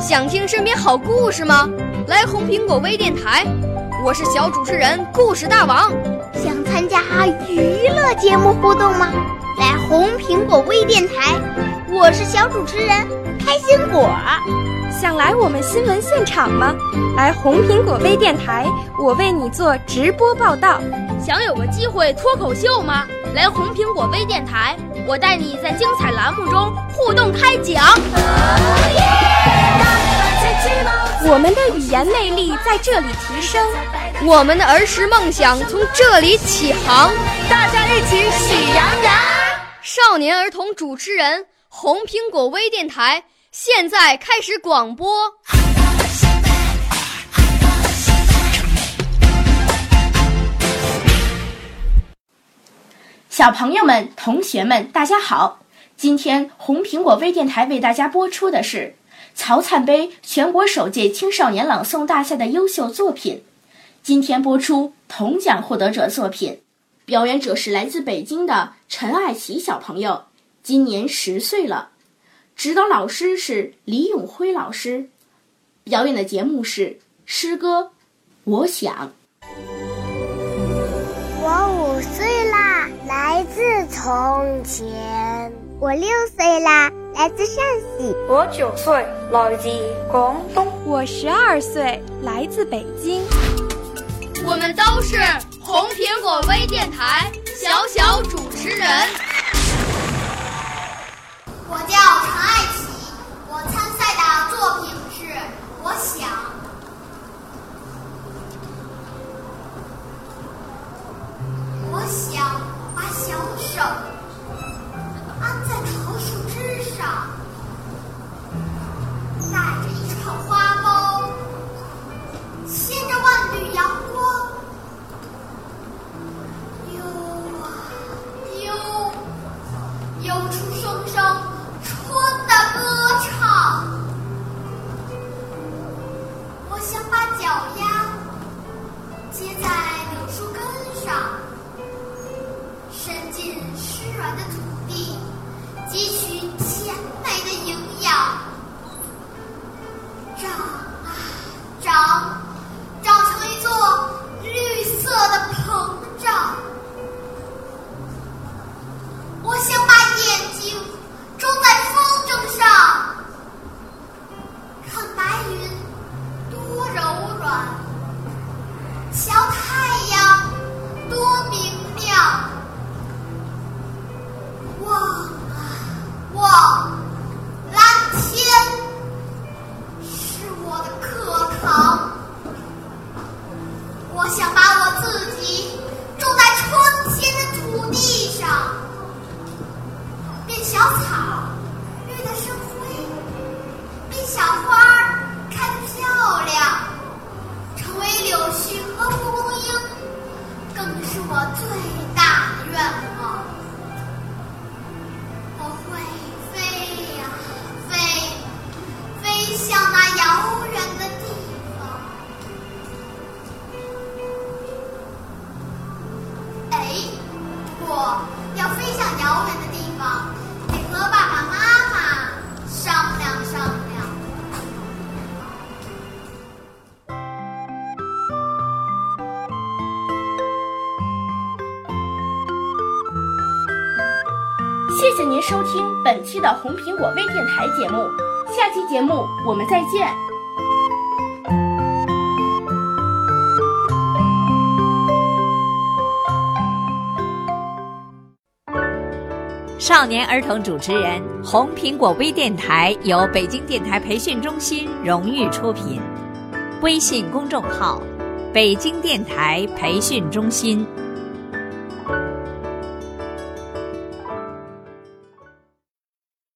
想听身边好故事吗？来红苹果微电台，我是小主持人故事大王。想参加娱乐节目互动吗？来红苹果微电台，我是小主持人开心果。想来我们新闻现场吗？来红苹果微电台，我为你做直播报道。想有个机会脱口秀吗？来红苹果微电台，我带你在精彩栏目中互动开讲。我们的语言魅力在这里提升，我们的儿时梦想从这里起航。大家一起喜羊羊。少年儿童主持人，红苹果微电台现在开始广播。小朋友们、同学们，大家好！今天红苹果微电台为大家播出的是曹灿杯全国首届青少年朗诵大赛的优秀作品。今天播出铜奖获得者作品，表演者是来自北京的陈爱琪小朋友，今年十岁了。指导老师是李永辉老师，表演的节目是诗歌《我想》。我五岁啦，来自从前；我六岁啦，来自陕西；我九岁，来自广东；我十二岁，来自北京。我们都是红苹果微电台小小主持人。湿软的土地，汲取千我想把我自己种在春天的土地上，变小草，谢谢您收听本期的红苹果微电台节目，下期节目我们再见。少年儿童主持人，红苹果微电台由北京电台培训中心荣誉出品，微信公众号：北京电台培训中心。